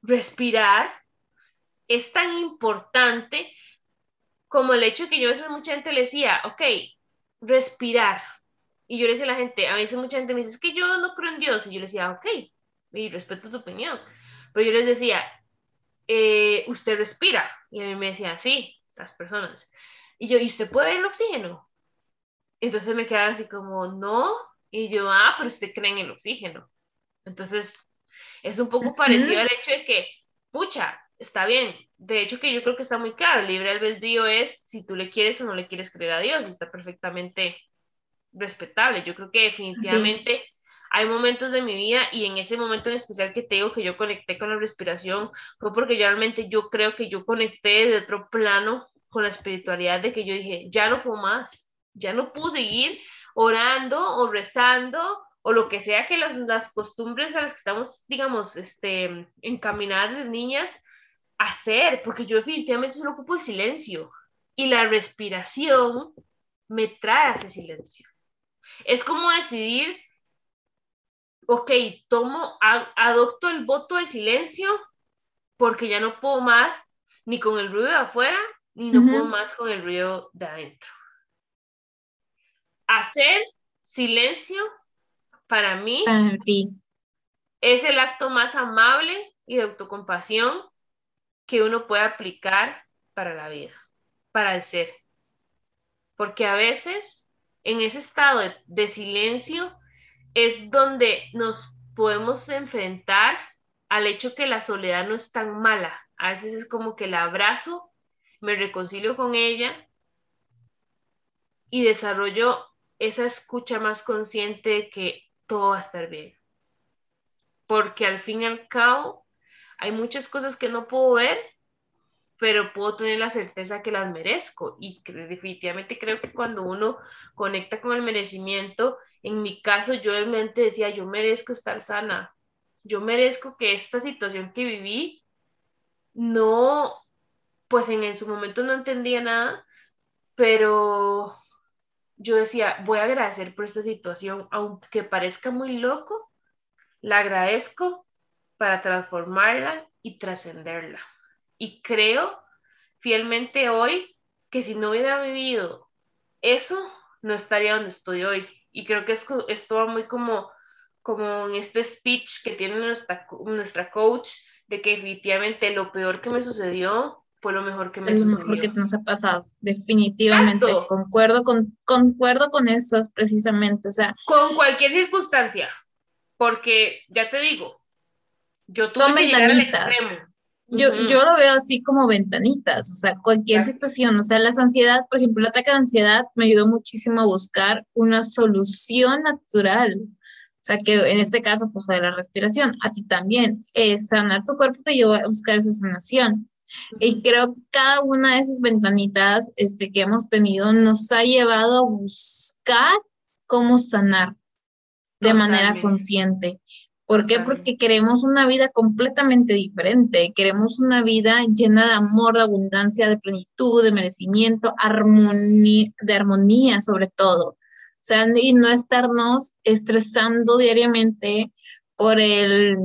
respirar es tan importante como el hecho que yo a veces mucha gente le decía, ok, respirar. Y yo le decía a la gente, a veces mucha gente me dice, es que yo no creo en Dios. Y yo le decía, ok, y respeto tu opinión. Pero yo les decía, eh, usted respira. Y a mí me decían, sí, las personas. Y yo, ¿y usted puede ver el oxígeno? Entonces me quedaban así como, no. Y yo, ah, pero usted cree en el oxígeno. Entonces, es un poco parecido al hecho de que, pucha, está bien. De hecho, que yo creo que está muy claro. El libre albedrío es si tú le quieres o no le quieres creer a Dios. Y está perfectamente respetable. Yo creo que definitivamente hay momentos de mi vida y en ese momento en especial que te digo que yo conecté con la respiración fue porque realmente yo creo que yo conecté de otro plano con la espiritualidad de que yo dije, ya no puedo más, ya no puedo seguir orando o rezando o lo que sea que las, las costumbres a las que estamos, digamos, este, encaminadas de niñas, hacer, porque yo definitivamente solo ocupo el silencio y la respiración me trae ese silencio. Es como decidir ok, tomo, adopto el voto de silencio porque ya no puedo más ni con el ruido de afuera, ni no puedo más con el ruido de adentro. Hacer silencio para mí es el acto más amable y de autocompasión que uno puede aplicar para la vida, para el ser. Porque a veces en ese estado de silencio es donde nos podemos enfrentar al hecho que la soledad no es tan mala. A veces es como que la abrazo, me reconcilio con ella y desarrollo esa escucha más consciente de que todo va a estar bien. Porque al fin y al cabo hay muchas cosas que no puedo ver, pero puedo tener la certeza que las merezco. Y definitivamente creo que cuando uno conecta con el merecimiento, en mi caso, yo en mente decía, yo merezco estar sana, yo merezco que esta situación que viví no pues en, su momento no entendía nada, pero yo decía, voy a agradecer por esta situación, aunque parezca muy loco, la agradezco para transformarla y trascenderla. Y creo fielmente hoy que si no hubiera vivido eso, no estaría donde estoy hoy. Y creo que esto, esto va muy como, como en este speech que tiene nuestra, nuestra coach, de que definitivamente lo peor que me sucedió fue lo mejor que me. Lo mejor que nos ha pasado, definitivamente. Concuerdo con, concuerdo con eso precisamente. O sea, con cualquier circunstancia, porque ya te digo, yo tuve que llegar al extremo. Yo, yo lo veo así como ventanitas, o sea, cualquier situación, o sea, la ansiedad, por ejemplo, el ataque de ansiedad me ayudó muchísimo a buscar una solución natural. O sea, que en este caso, pues, de la respiración, a ti también. Eh, sanar tu cuerpo te llevó a buscar esa sanación. Y creo que cada una de esas ventanitas este, que hemos tenido nos ha llevado a buscar cómo sanar de manera consciente. ¿Por qué? Porque queremos una vida completamente diferente, queremos una vida llena de amor, de abundancia, de plenitud, de merecimiento, armonía, de armonía sobre todo. O sea, y no estarnos estresando diariamente por el,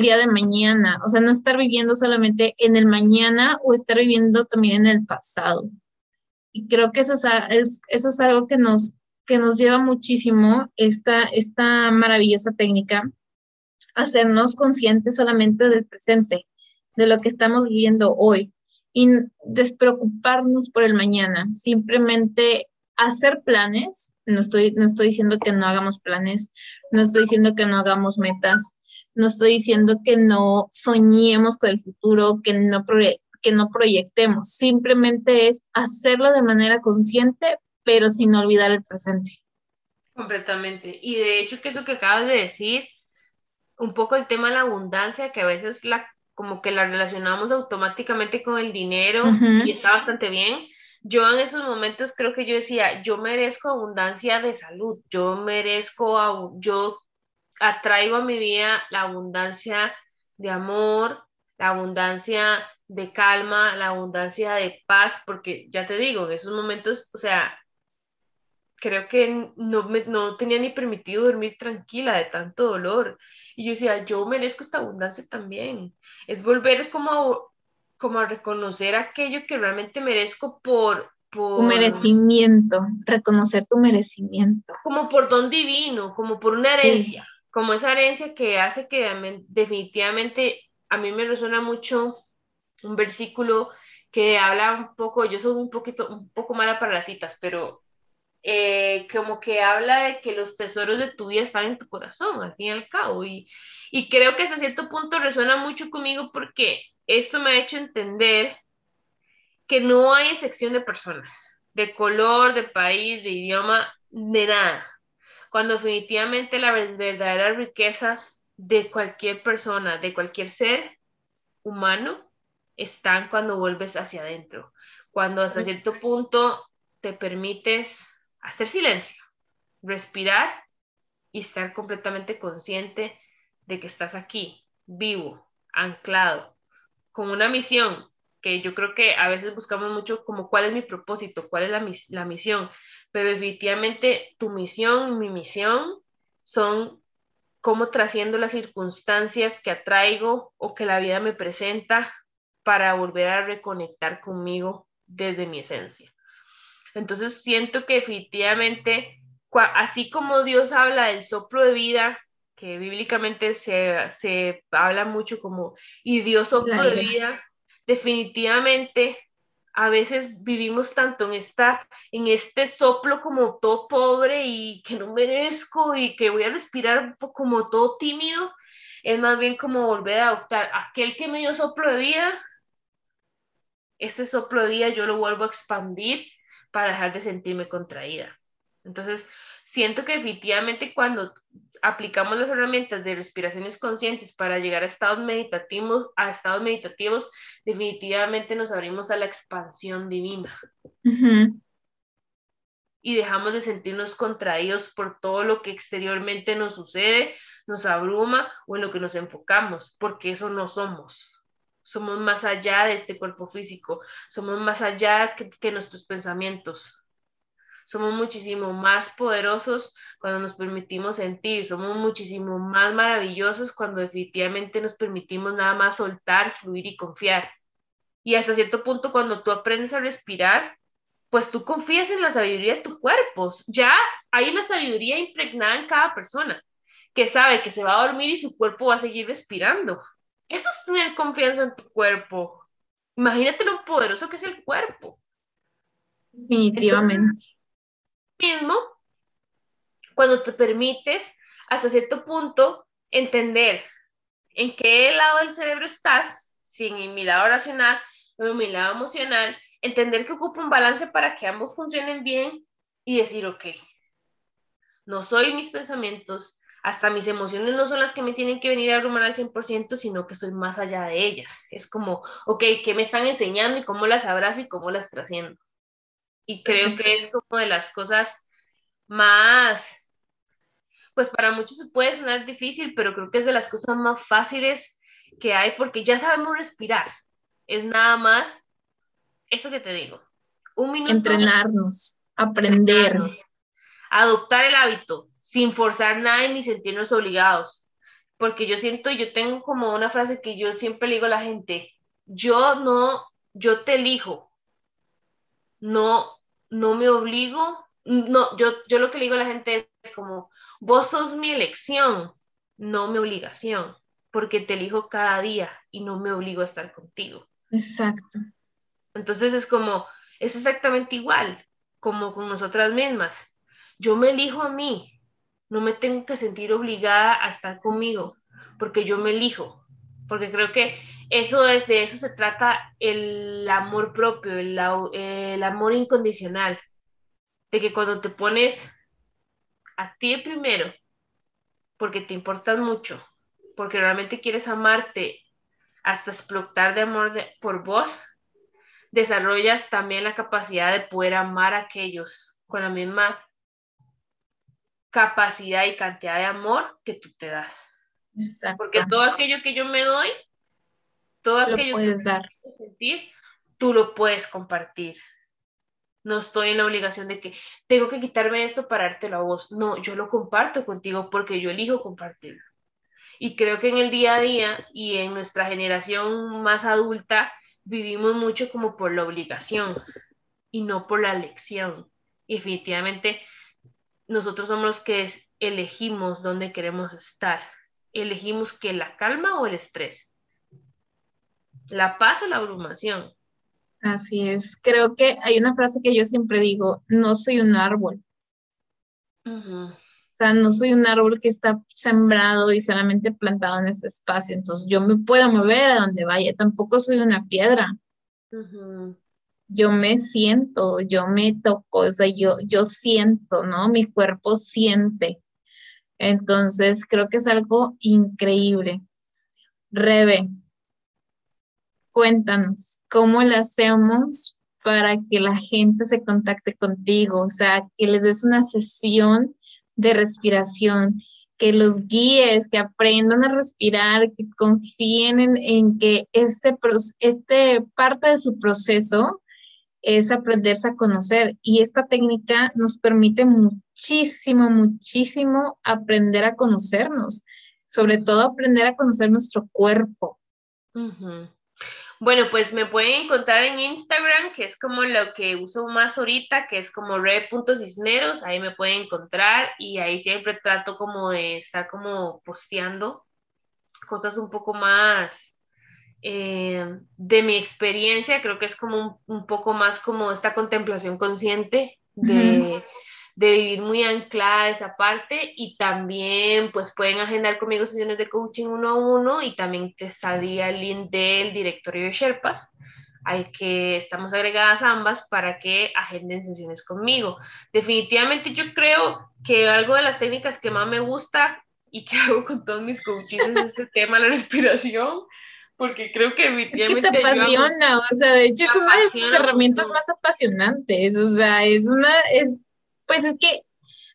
día de mañana, o sea, no estar viviendo solamente en el mañana o estar viviendo también en el pasado. Y creo que eso es, algo que nos, que nos lleva muchísimo esta, esta maravillosa técnica hacernos conscientes solamente del presente, de lo que estamos viviendo hoy y despreocuparnos por el mañana, simplemente hacer planes, no estoy, no estoy diciendo que no hagamos planes, no estoy diciendo que no hagamos metas, no estoy diciendo que no soñemos con el futuro, que no, que no proyectemos, simplemente es hacerlo de manera consciente, pero sin olvidar el presente. Completamente. Y de hecho que eso que acabas de decir un poco el tema de la abundancia, que a veces la, como que la relacionamos automáticamente con el dinero y está bastante bien. Yo en esos momentos creo que yo decía, yo merezco abundancia de salud, yo merezco, yo atraigo a mi vida la abundancia de amor, la abundancia de calma, la abundancia de paz, porque ya te digo, en esos momentos, o sea, creo que no, me, no tenía ni permitido dormir tranquila de tanto dolor. Y yo decía, yo merezco esta abundancia también. Es volver como como a reconocer aquello que realmente merezco por, por... Tu merecimiento, reconocer tu merecimiento. Como por don divino, como por una herencia, como esa herencia que hace que definitivamente a mí me resuena mucho un versículo que habla un poco, yo soy un poquito, un poco mala para las citas, pero eh, como que habla de que los tesoros de tu vida están en tu corazón, al fin y al cabo. Y, y creo que hasta cierto punto resuena mucho conmigo porque esto me ha hecho entender que no hay excepción de personas, de color, de país, de idioma, de nada. Cuando definitivamente las verdaderas riquezas de cualquier persona, de cualquier ser humano, están cuando vuelves hacia adentro. Cuando hasta cierto punto te permites hacer silencio, respirar y estar completamente consciente de que estás aquí, vivo, anclado, con una misión que yo creo que a veces buscamos mucho como cuál es mi propósito, cuál es la, la misión, pero definitivamente tu misión, mi misión son cómo trasciendo las circunstancias que atraigo o que la vida me presenta para volver a reconectar conmigo desde mi esencia. Entonces siento que definitivamente, así como Dios habla del soplo de vida, que bíblicamente se, habla mucho como, y Dios soplo de vida, definitivamente a veces vivimos tanto en, esta, en este soplo como todo pobre y que no merezco y que voy a respirar como todo tímido, es más bien como volver a adoptar aquel que me dio soplo de vida, ese soplo de vida yo lo vuelvo a expandir para dejar de sentirme contraída. Entonces, siento que definitivamente cuando aplicamos las herramientas de respiraciones conscientes para llegar a estados meditativos, a estados meditativos, definitivamente nos abrimos a la expansión divina. Y dejamos de sentirnos contraídos por todo lo que exteriormente nos sucede, nos abruma o en lo que nos enfocamos, porque eso no somos. somos más allá de este cuerpo físico, somos más allá que, nuestros pensamientos. Somos muchísimo más poderosos cuando nos permitimos sentir, somos muchísimo más maravillosos cuando definitivamente nos permitimos nada más soltar, fluir y confiar. Y hasta cierto punto cuando tú aprendes a respirar, pues tú confías en la sabiduría de tu cuerpo. Ya hay una sabiduría impregnada en cada persona que sabe que se va a dormir y su cuerpo va a seguir respirando. Eso es tener confianza en tu cuerpo. Imagínate lo poderoso que es el cuerpo. Definitivamente. Mismo, cuando te permites hasta cierto punto entender en qué lado del cerebro estás, sin mi lado racional o mi lado emocional, entender que ocupa un balance para que ambos funcionen bien y decir, ok, no soy mis pensamientos, hasta mis emociones no son las que me tienen que venir a abrumar al 100%, sino que estoy más allá de ellas. Es como, ok, ¿qué me están enseñando y cómo las abrazo y cómo las trasciendo? Y creo que es como de las cosas más, pues para muchos se puede sonar difícil, pero creo que es de las cosas más fáciles que hay porque ya sabemos respirar. Es nada más eso que te digo. Un minuto. Entrenarnos, aprender. adoptar el hábito sin forzar nada ni sentirnos obligados. Porque yo siento, yo tengo como una frase que yo siempre le digo a la gente, yo no, yo te elijo, no, no me obligo, no, yo, yo lo que le digo a la gente es como, vos sos mi elección, no mi obligación, porque te elijo cada día y no me obligo a estar contigo. Exacto. Entonces es como, es exactamente igual, como con nosotras mismas. Yo me elijo a mí, no me tengo que sentir obligada a estar conmigo, porque yo me elijo, porque creo que eso es de eso se trata el amor propio, el, el amor incondicional, de que cuando te pones a ti primero, porque te importas mucho, porque realmente quieres amarte hasta explotar de amor por vos, desarrollas también la capacidad de poder amar a aquellos con la misma capacidad y cantidad de amor que tú te das. Exacto. Porque todo aquello que yo me doy, todo aquello que dar. sentir, tú lo puedes compartir. No estoy en la obligación de que tengo que quitarme esto para dártelo a vos. No, yo lo comparto contigo porque yo elijo compartirlo. Y creo que en el día a día y en nuestra generación más adulta vivimos mucho como por la obligación y no por la elección. Y definitivamente nosotros somos los que elegimos dónde queremos estar. Elegimos que la calma o el estrés, la paz o la abrumación. Así es. Creo que hay una frase que yo siempre digo, no soy un árbol. O sea, no soy un árbol que está sembrado y solamente plantado en este espacio. Entonces yo me puedo mover a donde vaya. Tampoco soy una piedra yo me siento, yo me toco, o sea, yo, yo siento, ¿no? Mi cuerpo siente. Entonces, creo que es algo increíble. Rebe, cuéntanos, ¿cómo lo hacemos para que la gente se contacte contigo? O sea, que les des una sesión de respiración, que los guíes, que aprendan a respirar, que confíen en, que este, este parte de su proceso es aprenderse a conocer y esta técnica nos permite muchísimo, muchísimo aprender a conocernos, sobre todo aprender a conocer nuestro cuerpo. Bueno, pues me pueden encontrar en Instagram, que es como lo que uso más ahorita, que es como red.cisneros, ahí me pueden encontrar y ahí siempre trato como de estar como posteando cosas un poco más eh, de mi experiencia, creo que es como un, poco más como esta contemplación consciente de, vivir muy anclada esa parte y también pues pueden agendar conmigo sesiones de coaching uno a uno y también te saldría el link del directorio de Sherpas al que estamos agregadas ambas para que agenden sesiones conmigo. Definitivamente yo creo que algo de las técnicas que más me gusta y que hago con todos mis coaches es este tema, la respiración porque creo que mi Es que te apasiona, o sea, de hecho es una de las herramientas más apasionantes, o sea, es una, es, pues es que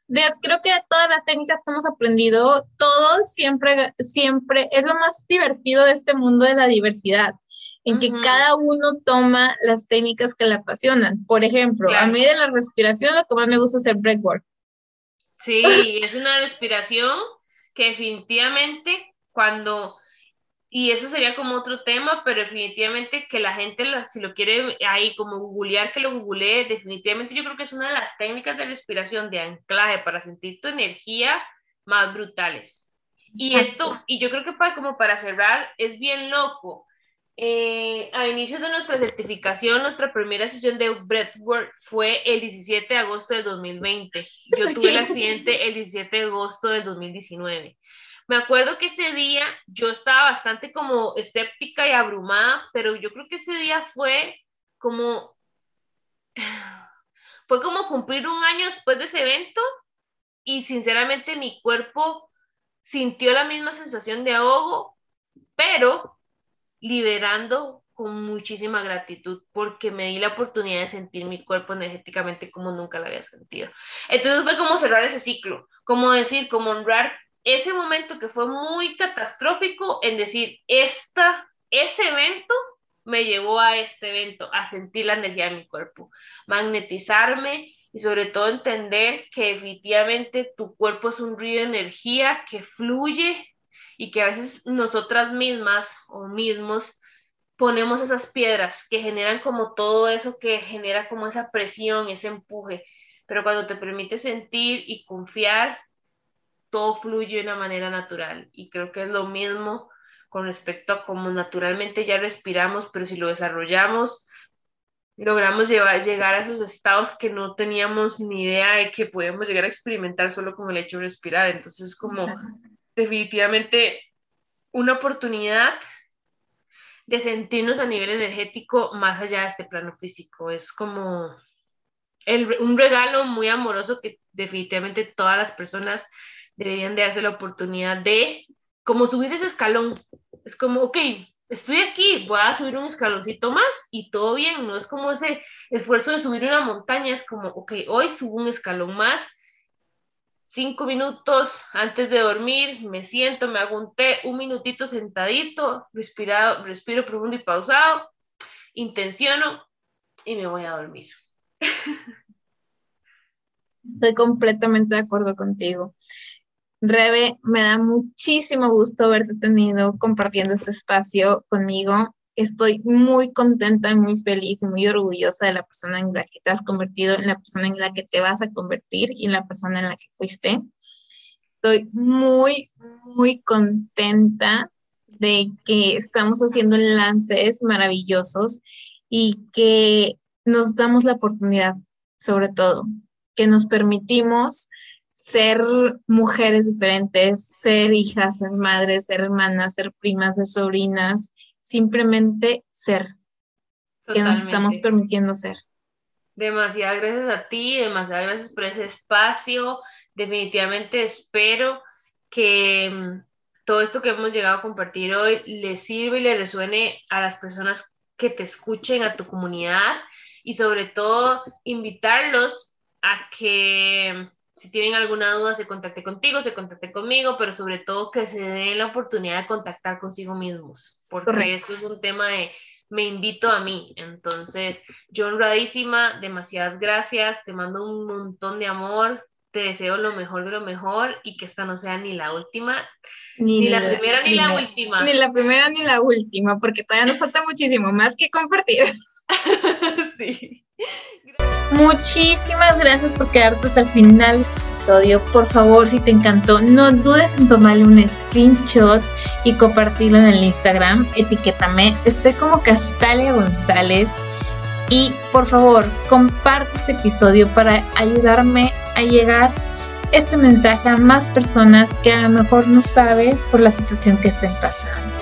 de, creo que de todas las técnicas que hemos aprendido, todo siempre, siempre es lo más divertido de este mundo de la diversidad, en que cada uno toma las técnicas que le apasionan. Por ejemplo, a mí de la respiración lo que más me gusta es el breathwork. Sí, es una respiración que definitivamente cuando, y eso sería como otro tema, pero definitivamente que la gente, si lo quiere ahí como googlear, que lo googlee, definitivamente yo creo que es una de las técnicas de respiración de anclaje para sentir tu energía más brutales. Y esto, y yo creo que para, como para cerrar, es bien loco, eh, a inicios de nuestra certificación, nuestra primera sesión de Breathwork fue el 17 de agosto de 2020. Yo tuve el accidente el 17 de agosto de 2019. Me acuerdo que ese día yo estaba bastante como escéptica y abrumada, pero yo creo que ese día fue como, fue como cumplir un año después de ese evento y sinceramente mi cuerpo sintió la misma sensación de ahogo, pero liberando con muchísima gratitud porque me di la oportunidad de sentir mi cuerpo energéticamente como nunca lo había sentido. Entonces fue como cerrar ese ciclo, como decir, como honrar ese momento que fue muy catastrófico en decir, esta, ese evento me llevó a este evento, a sentir la energía de mi cuerpo, magnetizarme y sobre todo entender que definitivamente tu cuerpo es un río de energía que fluye y que a veces nosotras mismas o mismos ponemos esas piedras que generan como todo eso que genera como esa presión, ese empuje, pero cuando te permite sentir y confiar, todo fluye de una manera natural y creo que es lo mismo con respecto a cómo naturalmente ya respiramos, pero si lo desarrollamos, logramos llevar, llegar a esos estados que no teníamos ni idea de que podíamos llegar a experimentar solo con el hecho de respirar. Entonces, es como definitivamente una oportunidad de sentirnos a nivel energético más allá de este plano físico. Es como un regalo muy amoroso que definitivamente todas las personas deberían de darse la oportunidad de como subir ese escalón. Es como, ok, estoy aquí, voy a subir un escaloncito más y todo bien, no es como ese esfuerzo de subir una montaña, es como, ok, hoy subo un escalón más cinco minutos antes de dormir, me siento, me hago un té, un minutito sentadito, respirado, respiro profundo y pausado, intenciono y me voy a dormir. Estoy completamente de acuerdo contigo. Rebe, me da muchísimo gusto haberte tenido compartiendo este espacio conmigo estoy muy contenta y muy feliz y muy orgullosa de la persona en la que te has convertido, en la persona en la que te vas a convertir y en la persona en la que fuiste. Estoy muy, muy contenta de que estamos haciendo lances maravillosos y que nos damos la oportunidad, sobre todo, que nos permitimos ser mujeres diferentes, ser hijas, ser madres, ser hermanas, ser primas, ser sobrinas, simplemente ser, que nos estamos permitiendo ser. Demasiadas gracias a ti, demasiadas gracias por ese espacio. Definitivamente espero que mm, todo esto que hemos llegado a compartir hoy le sirva y le resuene a las personas que te escuchen, a tu comunidad y sobre todo invitarlos a que si tienen alguna duda, se contacte contigo, se contacte conmigo, pero sobre todo que se den la oportunidad de contactar consigo mismos, porque esto es un tema de me invito a mí. Entonces, yo honradísima, demasiadas gracias, te mando un montón de amor, te deseo lo mejor de lo mejor y que esta no sea ni la última, ni, la, primera ni, la, última. Ni la primera ni la última, porque todavía nos falta muchísimo más que compartir. sí. Muchísimas gracias por quedarte hasta el final de este episodio. Por favor, si te encantó, no dudes en tomarle un screenshot y compartirlo en el Instagram. Etiquétame, estoy como Castalia González. Y por favor, comparte este episodio para ayudarme a llegar este mensaje a más personas que a lo mejor no sabes por la situación que estén pasando.